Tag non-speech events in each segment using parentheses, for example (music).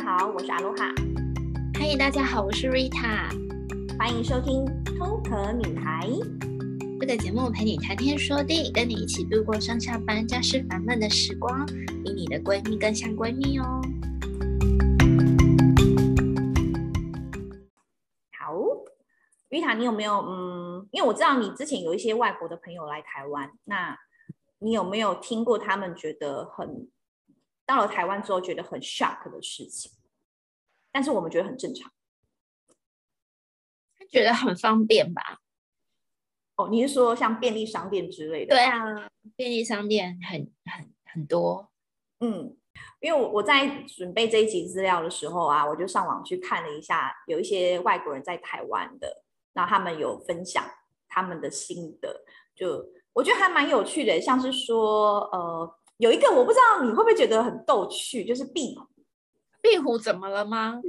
家好，我是阿罗哈。嗨，大家好，我是 Rita。欢迎收听《偷壳女孩》这个节目，陪你谈天说地，跟你一起度过上下班、家事烦闷的时光，比你的闺蜜更像闺蜜哦。好，Rita，你有没有嗯？因为我知道你之前有一些外国的朋友来台湾，那你有没有听过他们觉得很？到了台湾之后，觉得很 shock 的事情，但是我们觉得很正常。他觉得很方便吧？哦，你是说像便利商店之类的？对啊，便利商店很很很多。嗯，因为我我在准备这一集资料的时候啊，我就上网去看了一下，有一些外国人在台湾的，然后他们有分享他们的心得，就我觉得还蛮有趣的，像是说呃。有一个我不知道你会不会觉得很逗趣，就是壁虎。壁虎怎么了吗？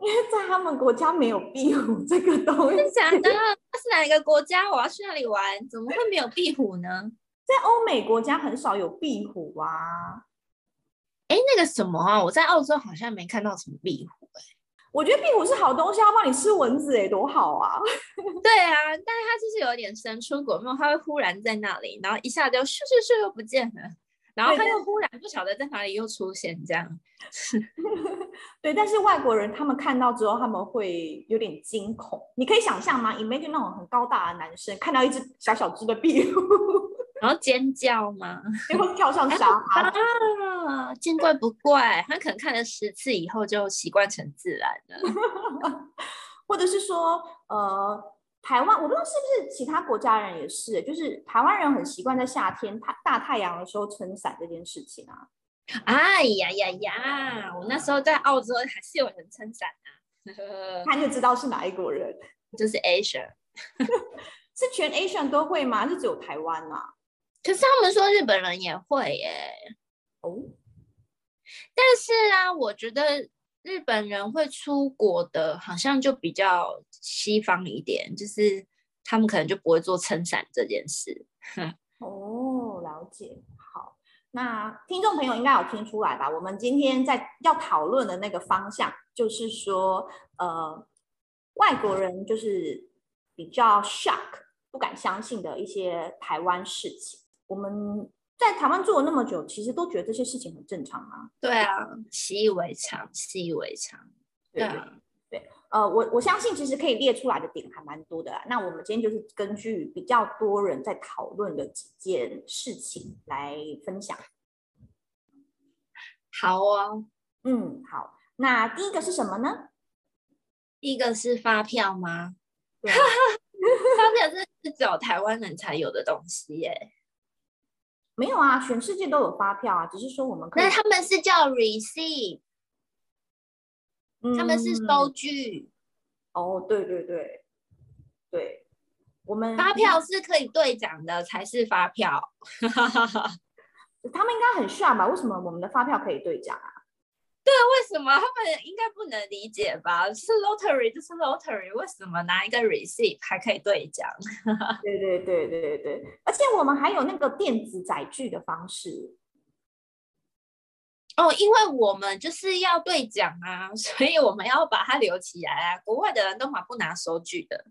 因为在他们国家没有壁虎这个东西。真的假的？那是哪一个国家？我要去那里玩，怎么会没有壁虎呢？在欧美国家很少有壁虎啊。哎，那个什么啊，我在澳洲好像没看到什么壁虎哎。我觉得壁虎是好东西，它帮你吃蚊子哎，多好啊！(laughs) 对啊，但是它就是有点神出鬼没，它会忽然在那里，然后一下就咻咻咻又不见了。然后他又忽然不晓得在哪里又出现，这样。(laughs) 对，但是外国人他们看到之后，他们会有点惊恐。你可以想象吗？Imagine 那种很高大的男生看到一只小小只的壁虎，然后尖叫吗？(laughs) 然后跳上沙发啊！见怪不怪，他可能看了十次以后就习惯成自然了，(laughs) 或者是说，呃。台湾，我不知道是不是其他国家人也是，就是台湾人很习惯在夏天太大太阳的时候撑伞这件事情啊。哎呀呀呀！我那时候在澳洲还是有人撑伞啊，看就知道是哪一国人，就是 Asia，(laughs) 是全 Asia 都会吗？是只有台湾啊？可是他们说日本人也会耶。哦，但是啊，我觉得。日本人会出国的，好像就比较西方一点，就是他们可能就不会做撑伞这件事。(laughs) 哦，了解。好，那听众朋友应该有听出来吧？我们今天在要讨论的那个方向，就是说，呃，外国人就是比较 shock，不敢相信的一些台湾事情。我们。在台湾住了那么久，其实都觉得这些事情很正常啊。对啊，习以为常，习以为常。对啊，对，呃，我我相信其实可以列出来的点还蛮多的啦。那我们今天就是根据比较多人在讨论的几件事情来分享。好哦，嗯，好。那第一个是什么呢？第一个是发票吗？对 (laughs) 发票是只有台湾人才有的东西耶。没有啊，全世界都有发票啊，只是说我们可以。那他们是叫 receipt，、嗯、他们是收据。哦，对对对，对，我们发票是可以兑奖的才是发票。(laughs) 他们应该很帅吧？为什么我们的发票可以兑奖啊？对，为什么他们应该不能理解吧？是 lottery 就是 lottery，为什么拿一个 receipt 还可以兑奖？(laughs) 对对对对对，而且我们还有那个电子载具的方式。哦，因为我们就是要兑奖啊，(laughs) 所以我们要把它留起来啊。国外的人都嘛不拿收据的。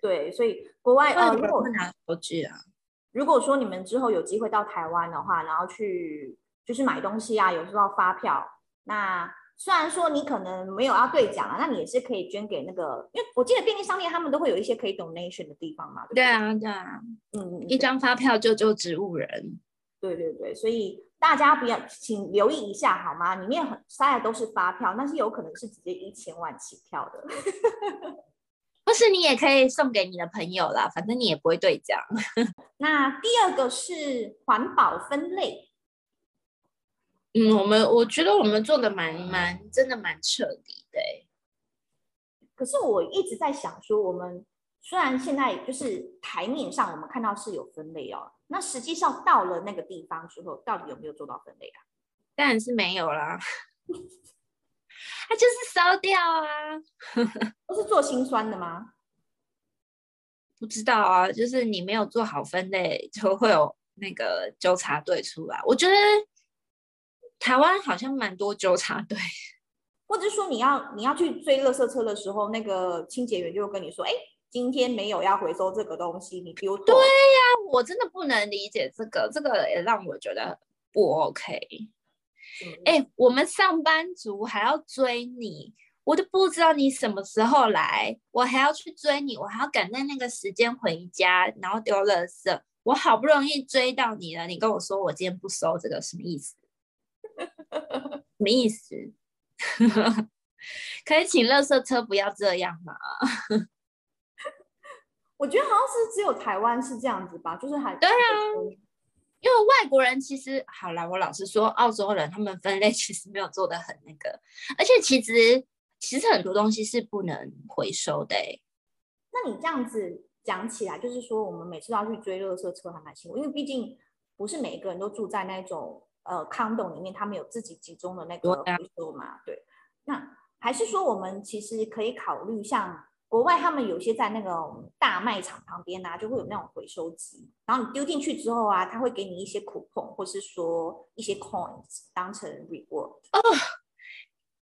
对，所以国外呃，如果不拿收据啊，如果说你们之后有机会到台湾的话，然后去就是买东西啊，有时候发票。那虽然说你可能没有要兑奖啊，那你也是可以捐给那个，因为我记得便利商店他们都会有一些可以 donation 的地方嘛。对，对啊，对啊，嗯，一张发票救救植物人。对对对，所以大家不要，请留意一下好吗？里面很塞的都是发票，但是有可能是直接一千万起跳的。(laughs) 不是你也可以送给你的朋友啦，反正你也不会兑奖。(laughs) 那第二个是环保分类。嗯，我们我觉得我们做的蛮蛮真的蛮彻底的。可是我一直在想说，我们虽然现在就是台面上我们看到是有分类哦，那实际上到了那个地方之后，到底有没有做到分类啊？当然是没有啦，(laughs) 它就是烧掉啊。(laughs) 都是做心酸的吗？不知道啊，就是你没有做好分类，就会有那个纠察队出来。我觉得。台湾好像蛮多纠察队，(laughs) 或者说你要你要去追垃圾车的时候，那个清洁员就会跟你说，哎，今天没有要回收这个东西，你丢。对呀，我真的不能理解这个，这个也让我觉得不 OK。哎、嗯，我们上班族还要追你，我都不知道你什么时候来，我还要去追你，我还要赶在那个时间回家，然后丢垃圾。我好不容易追到你了，你跟我说我今天不收这个，什么意思？(laughs) 什么意思？(laughs) 可以请垃圾车不要这样吗？(laughs) 我觉得好像是只有台湾是这样子吧，就是还对啊，因为外国人其实好啦，我老实说，澳洲人他们分类其实没有做的很那个，而且其实其实很多东西是不能回收的欸。那你这样子讲起来，就是说我们每次都要去追垃圾车还蛮辛苦，因为毕竟不是每一个人都住在那种。呃，condo 里面他们有自己集中的那个回收嘛？对，那还是说我们其实可以考虑，像国外他们有些在那个大卖场旁边啊，就会有那种回收机，然后你丢进去之后啊，他会给你一些 coupon 或是说一些 coins 当成 reward。哦，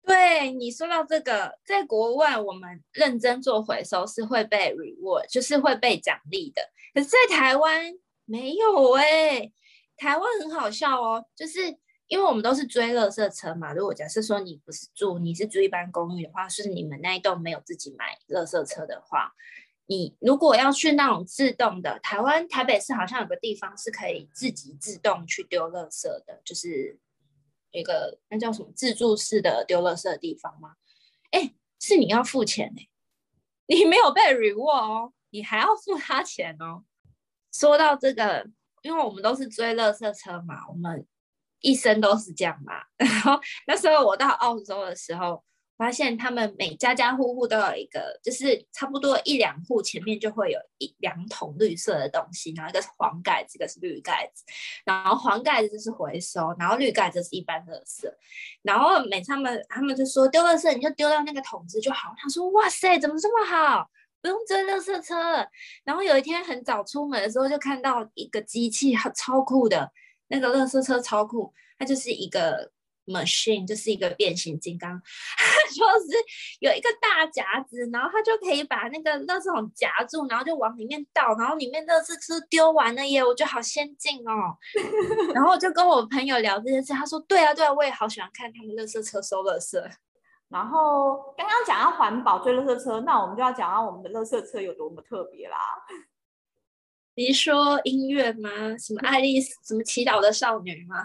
对，你说到这个，在国外我们认真做回收是会被 reward，就是会被奖励的，可是在台湾没有哎、欸。台湾很好笑哦，就是因为我们都是追垃圾车嘛。如果假设说你不是住，你是住一般公寓的话，是你们那一栋没有自己买垃圾车的话，你如果要去那种自动的，台湾台北市好像有个地方是可以自己自动去丢垃圾的，就是一个那叫什么自助式的丢垃圾的地方吗？哎，是你要付钱哎，你没有被 reward 哦，你还要付他钱哦。说到这个。因为我们都是追乐色车嘛，我们一生都是这样嘛。(laughs) 然后那时候我到澳洲的时候，发现他们每家家户户都有一个，就是差不多一两户前面就会有一两桶绿色的东西，然后一个是黄盖子，一个是绿盖子。然后黄盖子就是回收，然后绿盖子是一般乐色。然后每他们他们就说丢乐色你就丢到那个桶子就好。他说哇塞，怎么这么好？不用追垃圾车了，然后有一天很早出门的时候，就看到一个机器，超酷的，那个垃圾车超酷，它就是一个 machine，就是一个变形金刚，(laughs) 就是有一个大夹子，然后它就可以把那个垃圾桶夹住，然后就往里面倒，然后里面垃圾车丢完了耶，我觉得好先进哦。(laughs) 然后我就跟我朋友聊这件事，他说对啊对啊，我也好喜欢看他们垃圾车收垃圾。然后刚刚讲到环保追垃圾车，那我们就要讲到我们的垃圾车有多么特别啦。你说音乐吗？什么爱丽丝？什么祈祷的少女吗？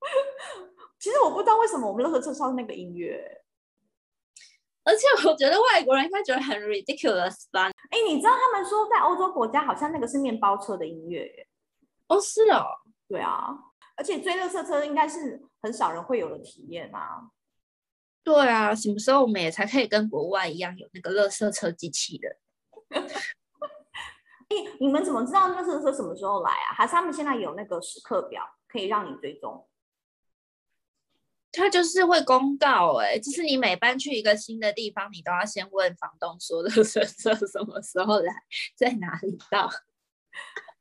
(laughs) 其实我不知道为什么我们垃圾车上那个音乐，而且我觉得外国人应该觉得很 ridiculous 吧？哎，你知道他们说在欧洲国家好像那个是面包车的音乐耶？哦，是哦，对啊，而且追垃圾车应该是很少人会有的体验啊。对啊，什么时候我们也才可以跟国外一样有那个垃圾车机器人？(laughs) 哎，你们怎么知道垃圾车什么时候来啊？还是他们现在有那个时刻表可以让你追踪？他就是会公告，哎，就是你每搬去一个新的地方，你都要先问房东说垃圾车什么时候来，在哪里到。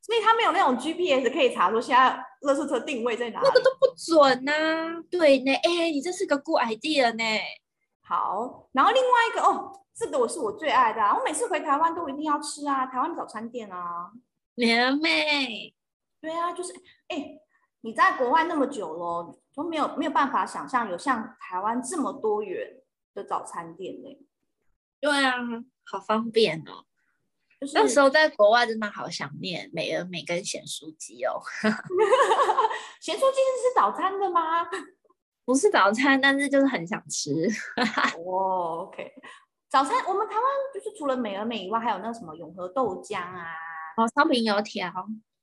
所以他没有那种 GPS 可以查说现在垃圾车定位在哪里，那个都不准呐、啊。对呢，哎，你这是个 good idea 呢。好，然后另外一个哦，这个我是我最爱的、啊，我每次回台湾都一定要吃啊，台湾早餐店啊。美而美，对啊，就是哎，你在国外那么久了，都没有没有办法想象有像台湾这么多元的早餐店呢。对啊，好方便哦。那时候在国外真的好想念美而美跟咸酥鸡哦。(laughs) 咸酥鸡是吃早餐的吗？(laughs) 不是早餐，但是就是很想吃。(laughs) 哦，OK。早餐我们台湾就是除了美而美以外，还有那个什么永和豆浆啊，哦，烧饼油条。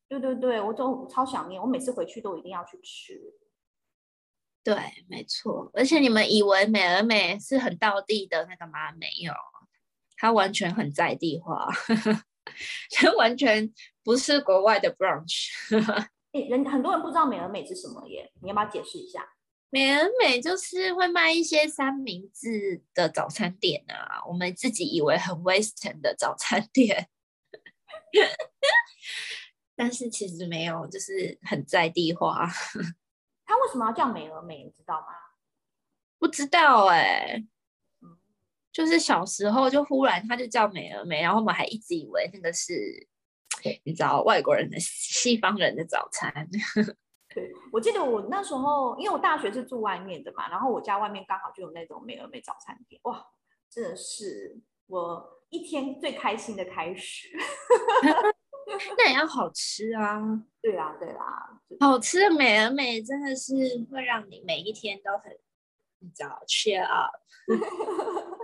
对对对，我都超想念，我每次回去都一定要去吃。对，没错。而且你们以为美而美是很道地的那个吗？没有。它完全很在地化，(laughs) 它完全不是国外的 brunch。(laughs) 人很多人不知道美而美是什么耶，你要不要解释一下？美而美就是会卖一些三明治的早餐店啊，我们自己以为很 western 的早餐店，(laughs) 但是其实没有，就是很在地化。它为什么要叫美而美？你知道吗？不知道哎、欸，就是小时候就忽然他就叫美而美，然后我们还一直以为那个是，你知道外国人的西方人的早餐。(laughs) 对，我记得我那时候，因为我大学是住外面的嘛，然后我家外面刚好就有那种美而美早餐店，哇，真的是我一天最开心的开始。(laughs) 那也要好吃啊！对啊，对啦，好吃的美而美真的是会让你每一天都很，你知道，cheer up。(laughs)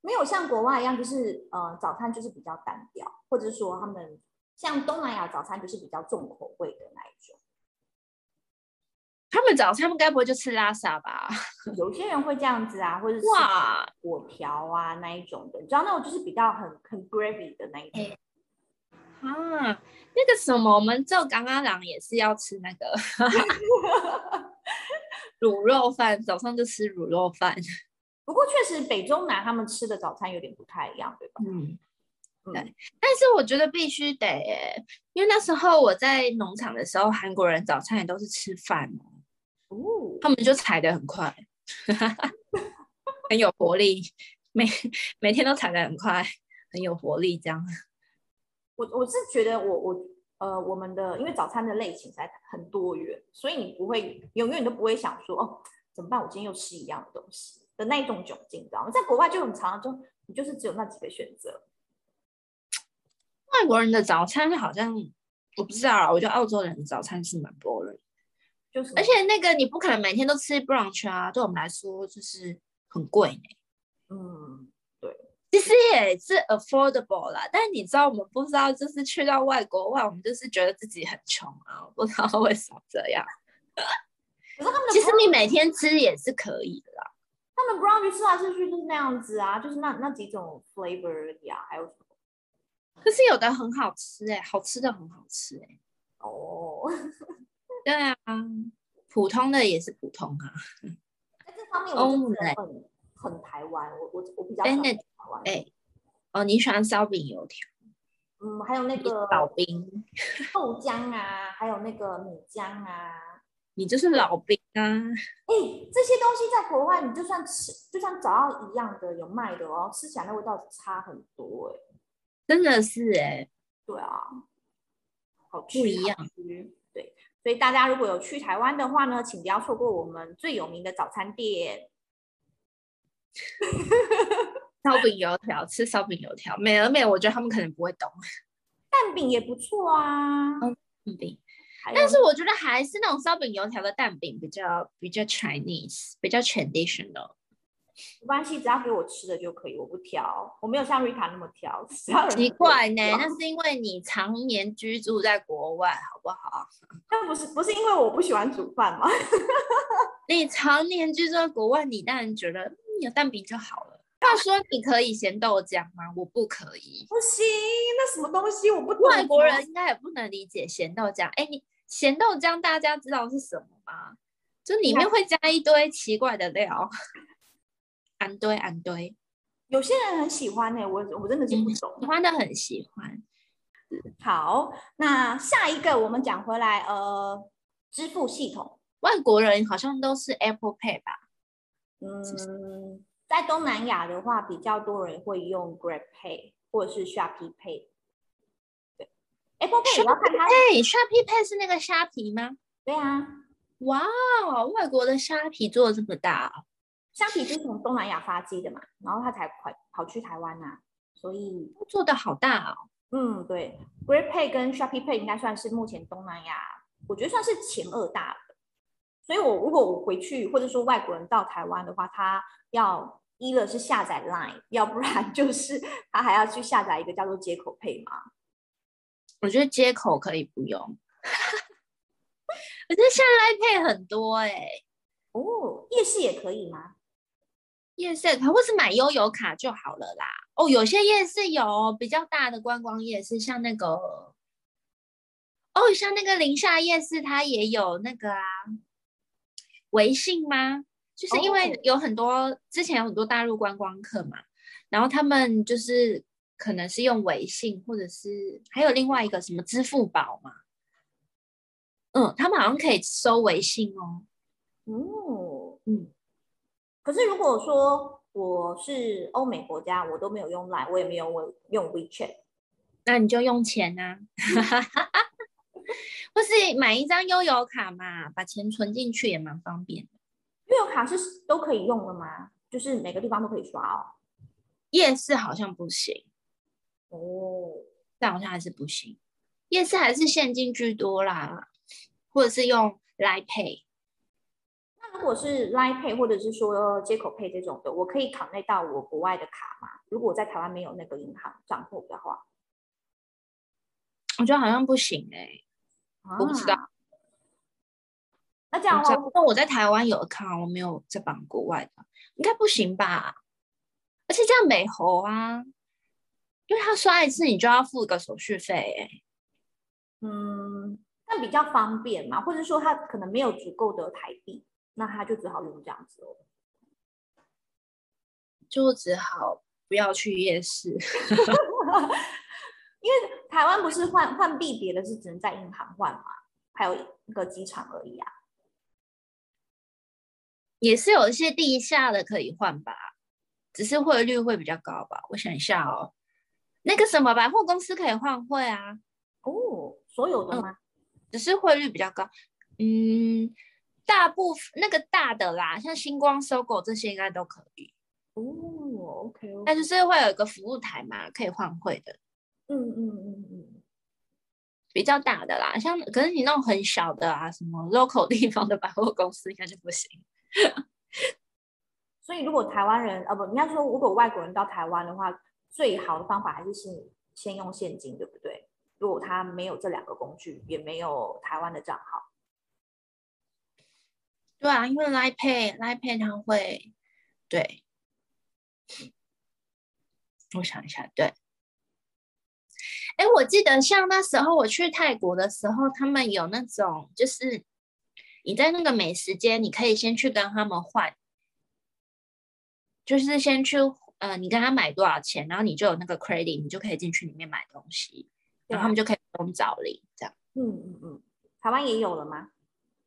没有像国外一样，就是呃，早餐就是比较单调，或者说他们像东南亚早餐就是比较重口味的那一种。他们早餐，该不会就吃拉萨吧？(laughs) 有些人会这样子啊，或者是哇，果条啊那一种的，你知道那种就是比较很很 gravy 的那一种。欸啊，那个什么，我们做刚刚两也是要吃那个 (laughs) (laughs) 卤肉饭，早上就吃卤肉饭。不过确实北中南他们吃的早餐有点不太一样，对吧？嗯，对。但是我觉得必须得，因为那时候我在农场的时候，韩国人早餐也都是吃饭哦，他们就踩得很快，(laughs) 很有活力，每每天都踩得很快，很有活力这样。我我是觉得我我呃我们的因为早餐的类型才很多元，所以你不会永远都不会想说哦怎么办？我今天又吃一样的东西的那一种窘境，知道吗？在国外就很常，就你就是只有那几个选择。外国人的早餐好像我不知道啊，我觉得澳洲人的早餐是蛮 boring，就是而且那个你不可能每天都吃 brunch 啊，对我们来说就是很贵呢。嗯。其实也是 affordable 啦，但是你知道我们不知道，就是去到外国外，我们就是觉得自己很穷啊，不知道为什么这样。可是他们其实你每天吃也是可以的啦。他们 brownie 吃来吃去就是那样子啊，就是那那几种 flavor 呀，还有什么？可是有的很好吃哎、欸，好吃的很好吃哎、欸。哦、oh. (laughs) 对啊，普通的也是普通啊。在这方面我真的很很台湾，我我我比较喜欢台湾。哎，哦，你喜欢烧饼油条？嗯，还有那个老兵 (laughs) 豆浆啊，还有那个米浆啊。你就是老兵啊！哎，这些东西在国外，你就算吃，就算找到一样的有卖的哦，吃起来那味道差很多哎。真的是哎。对啊，好吃不一样。对，所以大家如果有去台湾的话呢，请不要错过我们最有名的早餐店。(laughs) 烧饼油条，吃烧饼油条，美而美，我觉得他们可能不会懂。(laughs) 蛋饼也不错啊，嗯，蛋饼。但是我觉得还是那种烧饼油条的蛋饼比较比较 Chinese，比较 traditional。没关系，只要给我吃的就可以，我不挑。我没有像 Rita 那么挑。奇怪呢，那是因为你常年居住在国外，好不好？(laughs) 那不是不是因为我不喜欢煮饭吗？(laughs) 你常年居住在国外，你当然觉得。有蛋饼就好了。他说：“你可以咸豆浆吗？”我不可以。不行，那什么东西我不懂。外国人应该也不能理解咸豆浆。哎，你咸豆浆大家知道是什么吗？就里面会加一堆奇怪的料，(laughs) 安堆安堆。有些人很喜欢呢、欸，我我真的是不懂。喜欢的很喜欢。好，那下一个我们讲回来，呃，支付系统，外国人好像都是 Apple Pay 吧？嗯，在东南亚的话，比较多人会用 Grab Pay 或者是 Shopee Pay。对，Apple Pay 要看它。哎，Shopee Pay 是那个虾皮吗？对啊。哇，外国的虾皮做的这么大。虾皮是从东南亚发迹的嘛，然后它才跑跑去台湾啊，所以做的好大哦。嗯，对，Grab Pay 跟 Shopee Pay 应该算是目前东南亚，我觉得算是前二大的。所以，我如果我回去，或者说外国人到台湾的话，他要一个是下载 Line，要不然就是他还要去下载一个叫做接口 Pay 嘛。我觉得接口可以不用，(laughs) 我觉得现在 Pay 很多哎、欸。哦，夜市也可以吗？夜市可或是买悠游卡就好了啦。哦，有些夜市有比较大的观光夜市，像那个，哦，像那个宁夏夜市，它也有那个啊。微信吗？就是因为有很多、oh. 之前有很多大陆观光客嘛，然后他们就是可能是用微信，或者是还有另外一个什么支付宝嘛，嗯，他们好像可以收微信哦。哦，嗯，可是如果说我是欧美国家，我都没有用 Line，我也没有我用 WeChat，那你就用钱呐、啊，(laughs) 或是买一张悠游卡嘛，把钱存进去也蛮方便的。悠游卡是都可以用的吗？就是每个地方都可以刷哦。夜市好像不行哦，但好像还是不行。夜市还是现金居多啦，或者是用 Line Pay。那如果是 Line Pay 或者是说接口 Pay 这种的，我可以 connect 到我国外的卡吗？如果我在台湾没有那个银行账户的话，我觉得好像不行哎、欸啊，我不知道。那这样的话，那我在台湾有 account，我没有在绑国外的，应该不行吧？而且这样美猴啊，因为他刷一次你就要付一个手续费哎、欸。嗯，那比较方便嘛，或者说他可能没有足够的台币，那他就只好用这样子哦，就只好不要去夜市，(laughs) 因为台湾不是换换币别的是只能在银行换嘛，还有一个机场而已啊，也是有一些地下的可以换吧，只是汇率会比较高吧，我想一下哦，那个什么百货公司可以换汇啊，哦。所有的吗？嗯，只是汇率比较高。嗯，大部分那个大的啦，像星光、SOGO 这些应该都可以。哦，OK，那就是会有一个服务台嘛，可以换汇的。嗯嗯嗯嗯，比较大的啦，像可是你那种很小的啊，什么 local (laughs) 地方的百货公司应该就不行。(laughs) 所以如果台湾人啊不，应该说如果外国人到台湾的话，最好的方法还是先先用现金，对不对？如果他没有这两个工具，也没有台湾的账号，对啊，因为 Line Pay，Line Pay 它会，对，我想一下，对，哎，我记得像那时候我去泰国的时候，他们有那种，就是你在那个美食街，你可以先去跟他们换，就是先去，呃，你跟他买多少钱，然后你就有那个 credit，你就可以进去里面买东西。然后他们就可以不用找零，这样。嗯嗯嗯，台湾也有了吗？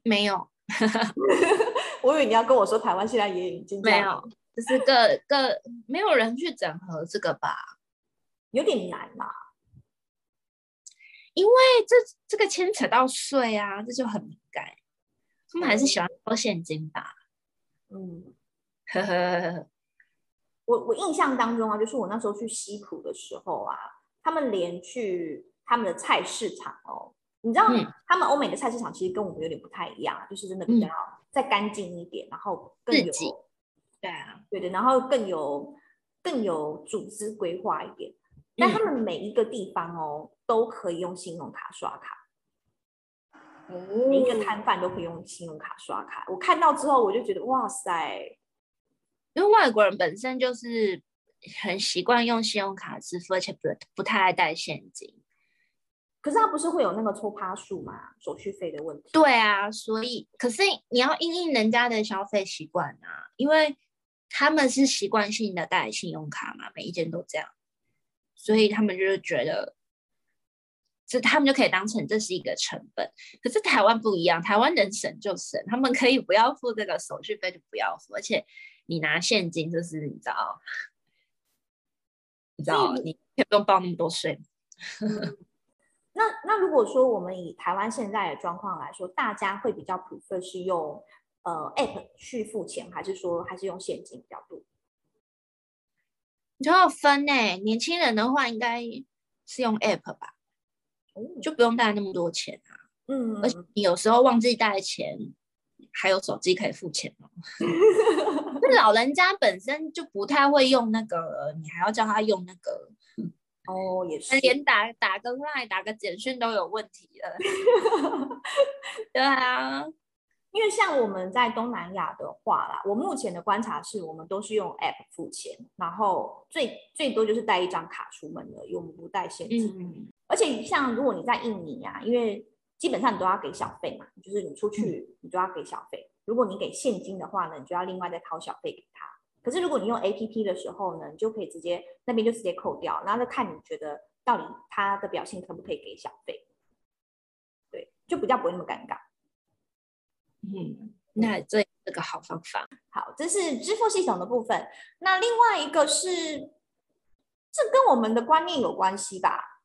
没有，(laughs) 我以为你要跟我说台湾现在也已经没有，就是各各没有人去整合这个吧，有点难嘛。因为这这个牵扯到税啊，这就很敏感。他们还是喜欢收现金吧？嗯，呵呵呵呵。我我印象当中啊，就是我那时候去西浦的时候啊，他们连去。他们的菜市场哦，你知道，他们欧美的菜市场其实跟我们有点不太一样，嗯、就是真的比较再干净一点，然后更有，对啊，对对，然后更有更有组织规划一点。但他们每一个地方哦，都可以用信用卡刷卡，嗯、每一个摊贩都可以用信用卡刷卡。我看到之后，我就觉得哇塞，因为外国人本身就是很习惯用信用卡支付，而且不不太爱带现金。可是他不是会有那个抽趴数嘛？手续费的问题。对啊，所以可是你要应应人家的消费习惯啊，因为他们是习惯性的带信用卡嘛，每一间都这样，所以他们就是觉得，这他们就可以当成这是一个成本。可是台湾不一样，台湾能省就省，他们可以不要付这个手续费就不要付，而且你拿现金就是你知道，你知道你也不用报那么多税。(laughs) 那那如果说我们以台湾现在的状况来说，大家会比较 prefer 是用呃 app 去付钱，还是说还是用现金比较多？你就要分呢、欸，年轻人的话应该是用 app 吧，就不用带那么多钱啊。嗯，而且你有时候忘记带钱，还有手机可以付钱哦。(laughs) 那老人家本身就不太会用那个，你还要叫他用那个。哦，也是，连打打个 line、打个简讯都有问题了。(laughs) 对啊，因为像我们在东南亚的话啦，我目前的观察是我们都是用 app 付钱，然后最最多就是带一张卡出门的，我们不带现金。嗯。而且像如果你在印尼啊，因为基本上你都要给小费嘛，就是你出去你都要给小费。如果你给现金的话呢，你就要另外再掏小费给他。可是如果你用 APP 的时候呢，你就可以直接那边就直接扣掉，然后就看你觉得到底他的表现可不可以给小费，对，就比较不会那么尴尬。嗯，那这是个好方法。好，这是支付系统的部分。那另外一个是，这跟我们的观念有关系吧？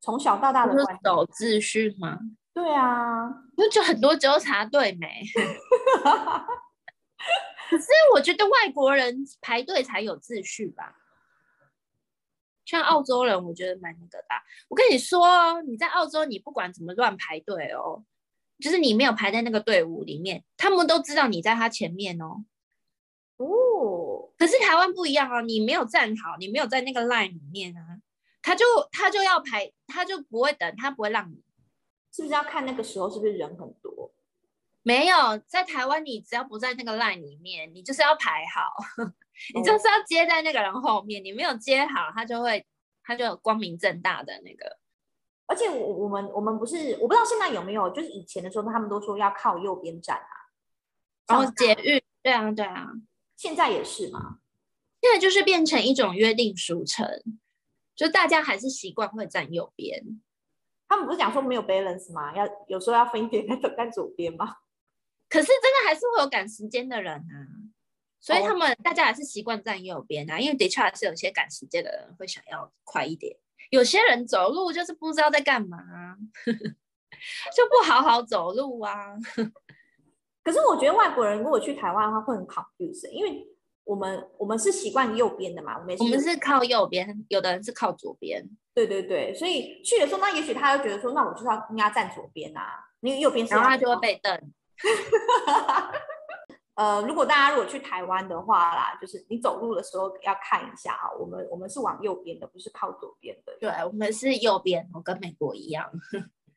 从小到大的观念，守秩序吗？对啊，那就很多纠察队没。(laughs) (laughs) 可是我觉得外国人排队才有秩序吧。像澳洲人，我觉得蛮那个的。我跟你说，你在澳洲，你不管怎么乱排队哦，就是你没有排在那个队伍里面，他们都知道你在他前面哦。哦，可是台湾不一样哦，你没有站好，你没有在那个 line 里面啊，他就他就要排，他就不会等，他不会让你。是不是要看那个时候是不是人很多？没有，在台湾，你只要不在那个 line 里面，你就是要排好。(laughs) 你就是要接在那个人后面，你没有接好，他就会，他就光明正大的那个。而且我我们我们不是，我不知道现在有没有，就是以前的时候，他们都说要靠右边站啊。然后捷运，对啊对啊，现在也是吗？现在就是变成一种约定俗成，就大家还是习惯会站右边。他们不是讲说没有 balance 吗？要有时候要分一点 (laughs) 在走在左边吗？可是真的还是会有赶时间的人啊。所以他们大家还是习惯站右边啊，因为的确还是有些赶时间的人会想要快一点。有些人走路就是不知道在干嘛，(laughs) 就不好好走路啊。(laughs) 可是我觉得外国人如果去台湾的话会很 confused，因为我们我们是习惯右边的嘛，我们我们是靠右边，有的人是靠左边。对对对，所以去的时候，那也许他就觉得说，那我就是要应该站左边啊，因为右边是，然后他就会被瞪。(laughs) 呃，如果大家如果去台湾的话啦，就是你走路的时候要看一下啊，我们我们是往右边的，不是靠左边的。对，我们是右边，我跟美国一样。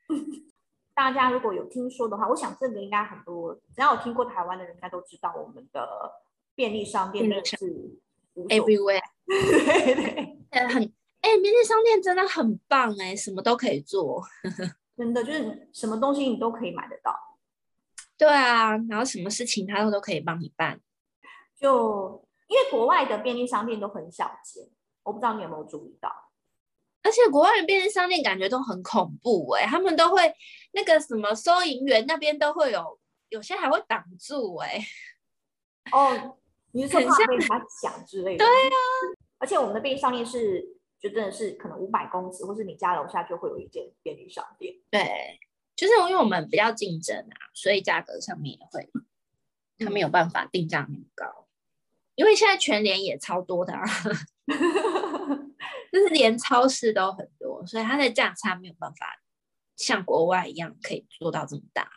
(laughs) 大家如果有听说的话，我想这个应该很多，只要有听过台湾的人，应该都知道我们的便利商店的是 everywhere，(laughs) 对对，很哎，便利商店真的很棒哎，什么都可以做，真的就是什么东西你都可以买得到。对啊，然后什么事情他都都可以帮你办，就因为国外的便利商店都很小间，我不知道你有没有注意到，而且国外的便利商店感觉都很恐怖哎、欸，他们都会那个什么收银员那边都会有，有些还会挡住哎、欸，(laughs) 哦，你是说怕被他抢之类的？对啊，而且我们的便利商店是就真的是可能五百公尺，或是你家楼下就会有一间便利商店，对。就是因为我们比较竞争啊，所以价格上面也会，他没有办法定价很高。因为现在全联也超多的啊，(laughs) 就是连超市都很多，所以它的价差没有办法像国外一样可以做到这么大。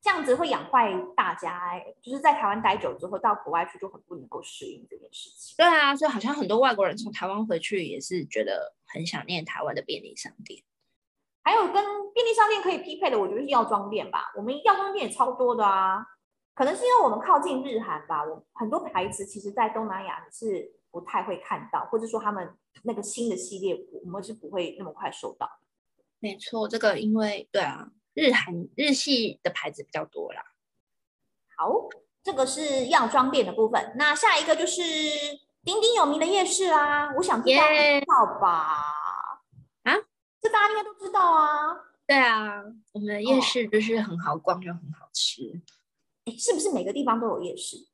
这样子会养坏大家欸，就是在台湾待久之后，到国外去就很不能够适应这件事情。对啊，所以好像很多外国人从台湾回去也是觉得很想念台湾的便利商店。还有跟便利商店可以匹配的，我觉得是药妆店吧。我们药妆店也超多的啊，可能是因为我们靠近日韩吧。我很多牌子其实，在东南亚是不太会看到，或者说他们那个新的系列，我们是不会那么快收到。没错，这个因为对啊，日韩日系的牌子比较多啦。好，这个是药妆店的部分。那下一个就是鼎鼎有名的夜市啦。我想知道知道吧？这大家应该都知道啊。对啊，我们的夜市就是很好逛又很好吃。哎、哦，是不是每个地方都有夜市？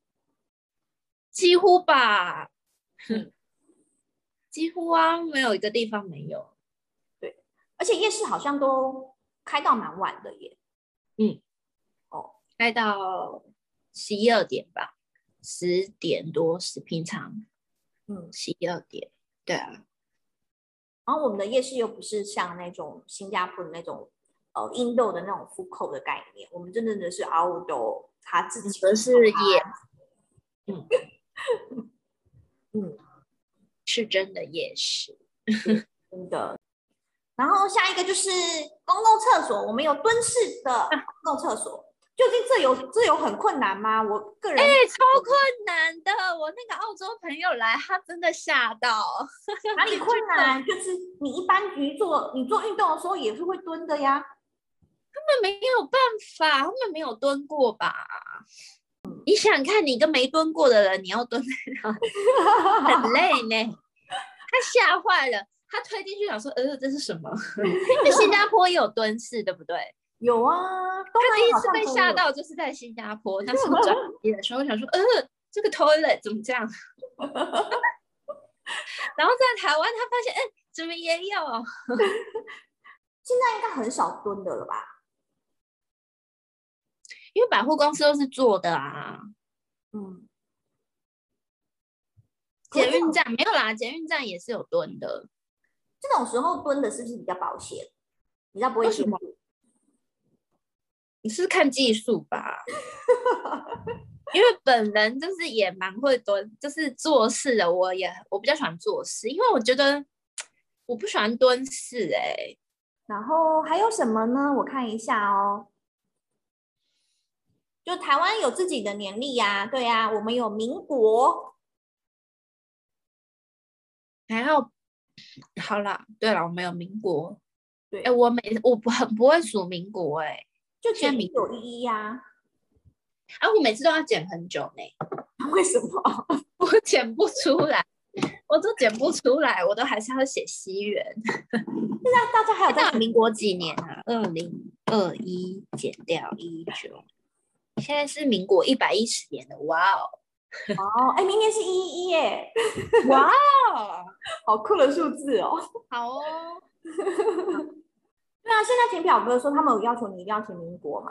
几乎吧。嗯，(laughs) 几乎啊，没有一个地方没有。对，而且夜市好像都开到蛮晚的耶。嗯。哦，开到十一二点吧，十点多是平常。嗯，十一二点。对啊。然后我们的夜市又不是像那种新加坡的那种呃 indoor 的那种 food court 的概念，我们真正的是 outdoor，他自己的是夜，嗯 (laughs) 嗯，是真的夜市，(laughs) 真的。然后下一个就是公共厕所，我们有蹲式的公共厕所。究竟这有这有很困难吗？我个人哎、欸，超困难的。我那个澳洲朋友来，他真的吓到。(laughs) 哪里困难？就是你一般去做你做运动的时候也是会蹲的呀。他们没有办法，他们没有蹲过吧？嗯、你想看你一个没蹲过的人，你要蹲在那，很 (laughs) 累呢。他吓坏了，他推进去想说：“呃，这是什么？” (laughs) 新加坡也有蹲式，对不对？有啊，他第一次被吓到就是在新加坡，他是转 (laughs) 机的时候想说，呃，这个 toilet 怎么这样？(laughs) 然后在台湾他发现，哎，怎么也有？(laughs) 现在应该很少蹲的了吧？因为百货公司都是坐的啊。嗯。捷运站没有啦，捷运站也是有蹲的。这种时候蹲的是不是比较保险？比较不会？你是看技术吧？因为本人就是也蛮会蹲，就是做事的。我也我比较喜欢做事，因为我觉得我不喜欢蹲式哎、欸。然后还有什么呢？我看一下哦。就台湾有自己的年历呀、啊，对呀、啊，我们有民国。还要好啦，对了，我们有民国。对，哎，我每我不很不会数民国、欸，哎，就减一九一一呀。啊，我每次都要减很久呢、欸。(laughs) 为什么？(laughs) 我减不出来，我都减不出来，我都还是要写西元。(laughs) 现在大家还有在民国几年啊？二零二一减掉一九，现在是民国一百一十年了。哇哦！哦，哎，明年是一一一耶！哇哦，好酷的数字哦！好哦。对啊，现在填表格的时候，他们有要求你一定要填民国嘛？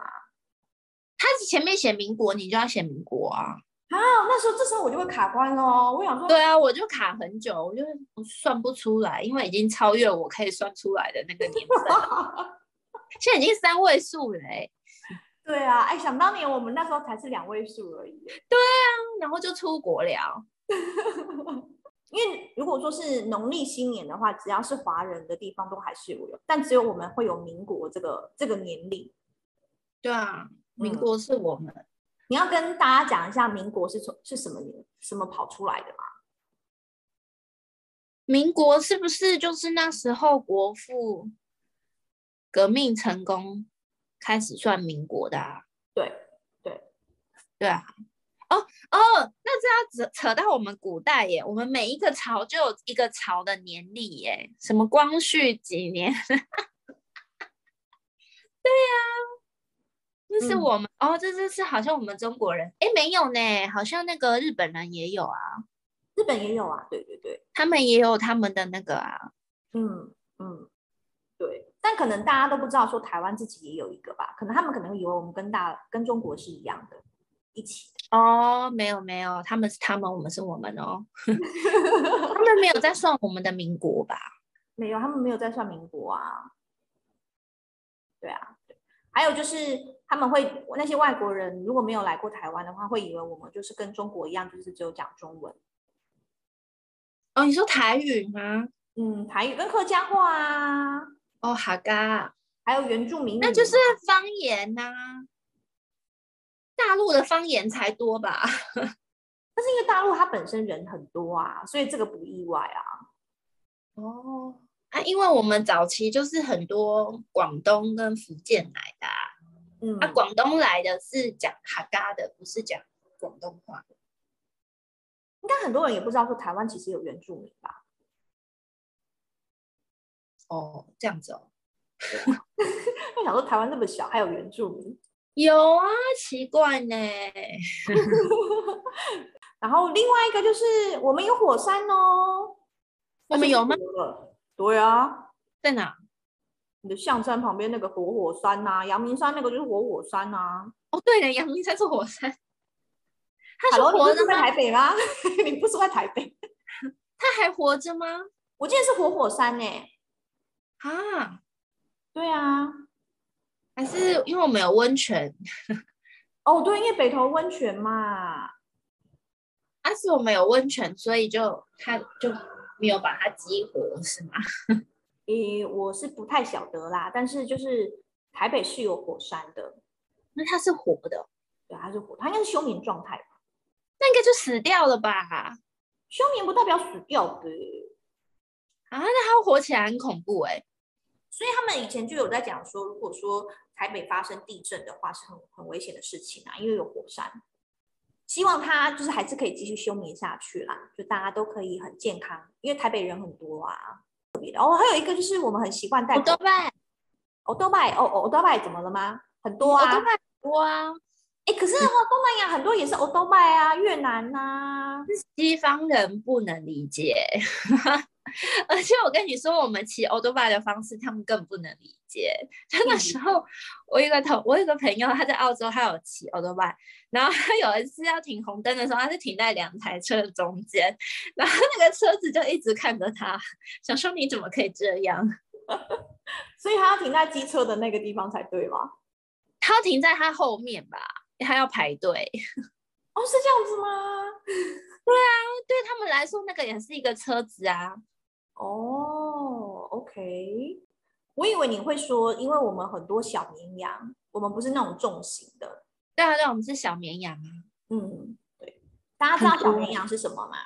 他前面写民国，你就要写民国啊！啊，那时候这时候我就会卡关喽。我想说，对啊，我就卡很久，我就算不出来，因为已经超越我可以算出来的那个年份，(laughs) 现在已经三位数了哎。对啊，哎，想当年我们那时候才是两位数而已。对啊，然后就出国了。(laughs) 因为如果说是农历新年的话，只要是华人的地方都还是有，但只有我们会有民国这个这个年历。对啊，民国是我们。嗯，你要跟大家讲一下民国是从是什么年什么跑出来的吗？民国是不是就是那时候国父革命成功？开始算民国的啊，对对对啊，哦哦，那这要扯扯到我们古代耶，我们每一个朝就有一个朝的年历耶，什么光绪几年？(laughs) 对呀、啊，那是我们、嗯、哦，这这是好像我们中国人，哎，没有呢，好像那个日本人也有啊，日本也有啊，对对对，他们也有他们的那个啊，嗯嗯，对。但可能大家都不知道，说台湾自己也有一个吧？可能他们可能以为我们跟大跟中国是一样的，一起哦。没有没有，他们是他们，我们是我们哦。(laughs) 他们没有在算我们的民国吧？没有，他们没有在算民国啊。对啊，对。还有就是他们会那些外国人如果没有来过台湾的话，会以为我们就是跟中国一样，就是只有讲中文。哦，你说台语吗？嗯，台语跟客家话啊。哦，好嘎，还有原住民，那就是方言呐、啊。大陆的方言才多吧？(laughs) 但是因为大陆它本身人很多啊，所以这个不意外啊。哦，啊，因为我们早期就是很多广东跟福建来的、啊，嗯，啊，广东来的是讲哈嘎的，不是讲广东话。应该很多人也不知道说台湾其实有原住民吧？哦，这样子哦。(laughs) 我想说，台湾那么小，还有原住民？有啊，奇怪呢。(laughs) 然后另外一个就是，我们有火山哦。(laughs) 我们有吗？对啊，在哪？你的象山旁边那个活火，火山呐、啊，阳明山那个就是活火，火山呐、啊。哦，对了，阳明山是火山。他是活着在台北吗？(laughs) 你不是在台北？他还活着吗？我记得是活火，火山呢。啊，对啊，还是因为我们有温泉哦，对，因为北投温泉嘛，但、啊、是我们有温泉，所以就它就没有把它激活，是吗？(laughs) 诶，我是不太晓得啦，但是就是台北是有火山的，那它是活的，对，它是活，它应该是休眠状态吧？那应该就死掉了吧？休眠不代表死掉的啊，那它会活起来很恐怖哎、欸。所以他们以前就有在讲说，如果说台北发生地震的话，是很很危险的事情啊，因为有火山。希望它就是还是可以继续休眠下去啦，就大家都可以很健康，因为台北人很多啊，特别的。哦，还有一个就是我们很习惯戴口罩。欧多拜，哦欧多拜怎么了吗？很多啊，欧多拜多啊。哎，可是东南亚很多也是欧多拜啊，越南呐、啊，西方人不能理解。(laughs) 而且我跟你说，我们骑欧多拜的方式，他们更不能理解。就那时候，我一个同我有个朋友，他在澳洲，他有骑欧多拜，然后他有一次要停红灯的时候，他是停在两台车的中间，然后那个车子就一直看着他，想说你怎么可以这样？(laughs) 所以他要停在机车的那个地方才对吗？他要停在他后面吧，他要排队。哦，是这样子吗？(laughs) 对啊，对他们来说，那个也是一个车子啊。哦，OK，我以为你会说，因为我们很多小绵羊，我们不是那种重型的。对啊，对，我们是小绵羊啊。嗯，对。大家知道小绵羊是什么吗？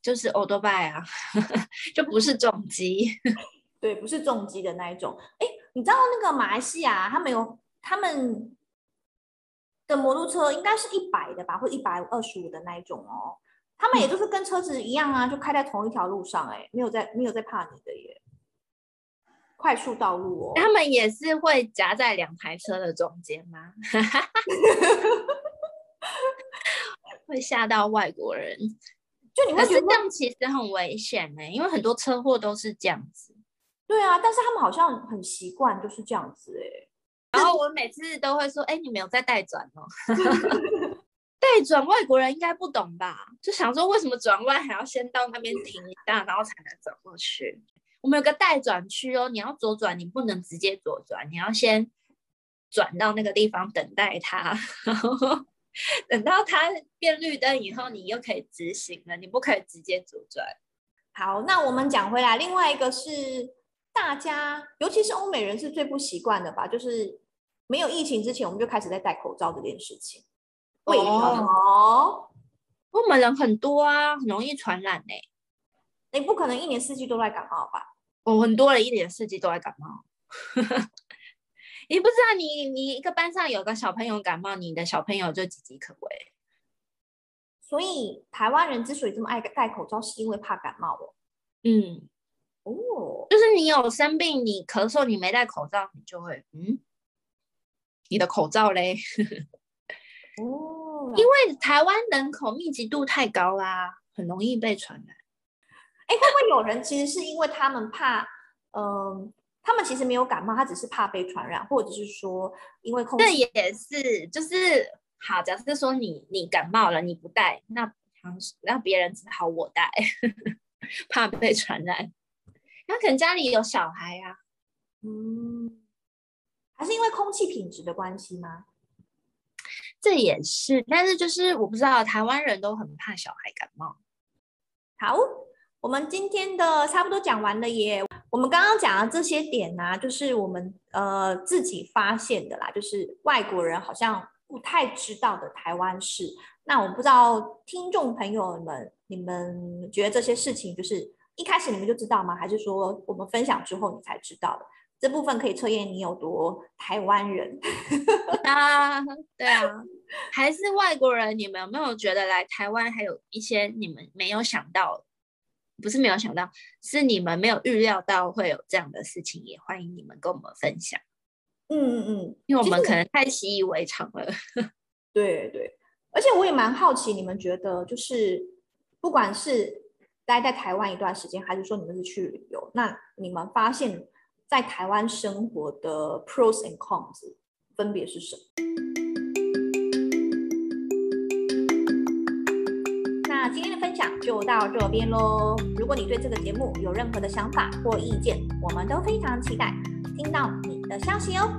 就是欧多拜啊，(laughs) 就不是重机。(laughs) 对，不是重机的那一种。哎，你知道那个马来西亚，他们有他们的摩托车，应该是一百的吧，或一百二十五的那一种哦。他们也就是跟车子一样啊，就开在同一条路上，欸，哎，没有在没有在怕你的耶，快速道路哦。他们也是会夹在两台车的中间吗？(laughs) 会吓到外国人？就你会觉得这样其实很危险呢，欸，因为很多车祸都是这样子。对啊，但是他们好像很习惯就是这样子哎，欸。然后我每次都会说，哎，欸，你没有在带转哦。(laughs) 对，转外国人应该不懂吧？就想说为什么转弯还要先到那边停一下，然后才能走过去。我们有个待转区哦，你要左转，你不能直接左转，你要先转到那个地方等待它，(laughs) 等到它变绿灯以后，你又可以直行了。你不可以直接左转。好，那我们讲回来，另外一个是大家，尤其是欧美人是最不习惯的吧？就是没有疫情之前，我们就开始在戴口罩这件事情。为什么？我们人很多啊，很容易传染呢、欸。你不可能一年四季都在感冒吧？我很多人一年四季都在感冒。(laughs) 你不知道你，你你一个班上有个小朋友感冒，你的小朋友就岌岌可危。所以台湾人之所以这么爱戴口罩，是因为怕感冒哦。嗯，哦，就是你有生病，你咳嗽，你没戴口罩，你就会嗯，你的口罩嘞。(laughs) 哦，因为台湾人口密集度太高啦，很容易被传染。哎，会不会有人其实是因为他们怕，嗯、呃，他们其实没有感冒，他只是怕被传染，或者是说因为空气。这也是，就是好，假设说你你感冒了，你不戴，那那别人只好我戴，(laughs) 怕被传染。那可能家里有小孩呀、啊，嗯，还是因为空气品质的关系吗？这也是，但是就是我不知道，台湾人都很怕小孩感冒。好，我们今天的差不多讲完了耶。我们刚刚讲的这些点呢、就是我们呃自己发现的啦，就是外国人好像不太知道的台湾事。那我不知道听众朋友们，你们觉得这些事情就是一开始你们就知道吗？还是说我们分享之后你才知道的？这部分可以测验你有多台湾人 (laughs) 啊？对啊，还是外国人？你们有没有觉得来台湾还有一些你们没有想到？不是没有想到，是你们没有预料到会有这样的事情。也欢迎你们跟我们分享。嗯嗯嗯，因为我们可能太习以为常了。(laughs) 对对，而且我也蛮好奇，你们觉得就是不管是待在台湾一段时间，还是说你们是去旅游，那你们发现？在台湾生活的 pros and cons 分别是什么？那今天的分享就到这边喽。如果你对这个节目有任何的想法或意见，我们都非常期待听到你的消息哦。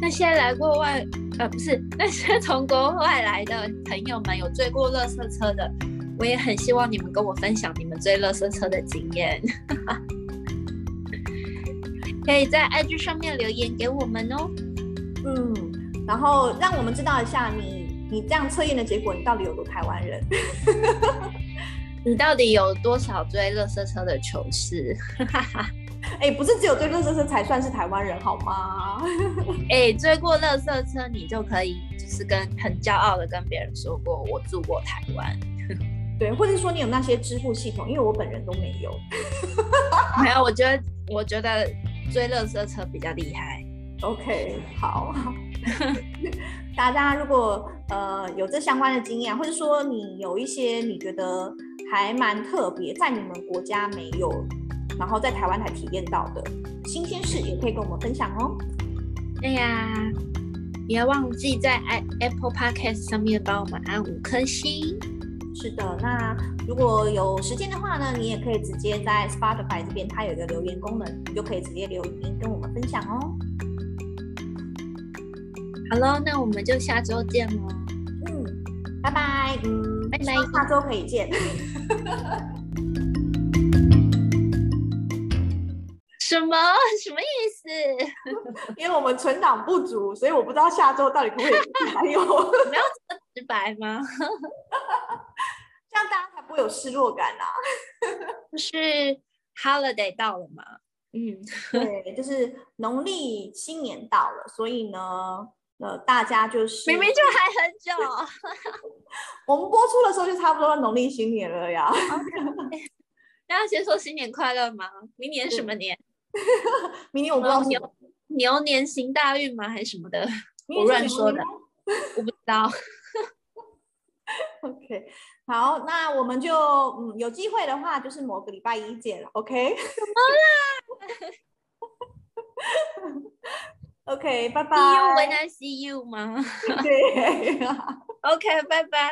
那些来过外，呃，不是那些从国外来的朋友们，有追过垃圾车的，我也很希望你们跟我分享你们追垃圾车的经验。(laughs) 可以在 IG 上面留言给我们哦，嗯，然后让我们知道一下你你这样测验的结果，你到底有多台湾人？(laughs) 你到底有多少追乐色车的糗事？(laughs) 哎，不是只有追乐色车才算是台湾人好吗？(laughs) 哎，追过乐色车，你就可以就是跟很骄傲的跟别人说过我住过台湾，对，或者说你有那些支付系统，因为我本人都没有。没有，我觉得我觉得。追垃圾车比较厉害。OK，好。(laughs) 大家如果呃有这相关的经验，或者说你有一些你觉得还蛮特别，在你们国家没有，然后在台湾才体验到的新鲜事，也可以跟我们分享哦。对呀，别忘记在 Apple Podcast 上面帮我们按五颗星。是的，那如果有时间的话呢，你也可以直接在 Spotify 这边，它有一个留言功能，你就可以直接留言跟我们分享哦。好喽，那我们就下周见喽。嗯，拜拜。嗯，拜拜。下周可以见。(laughs) 什么？什么意思？(laughs) 因为我们存档不足，所以我不知道下周到底可不可以还有。(laughs) 没有这么直白吗？会有失落感啊。(laughs) 就是 holiday 到了吗？嗯，(laughs) 对，就是农历新年到了，所以呢。呃，大家就是明明就还很久，(laughs) 我们播出的时候就差不多农历新年了呀。大家先说新年快乐吗？明年什么年？明年我不知道牛牛年行大运吗？还是什么的？我乱说的，我不知道。OK，好，那我们就嗯有机会的话，就是某个礼拜一见了。OK，怎么啦？OK，拜拜。See you when I see you 吗？(laughs) 对。(laughs) OK，拜拜。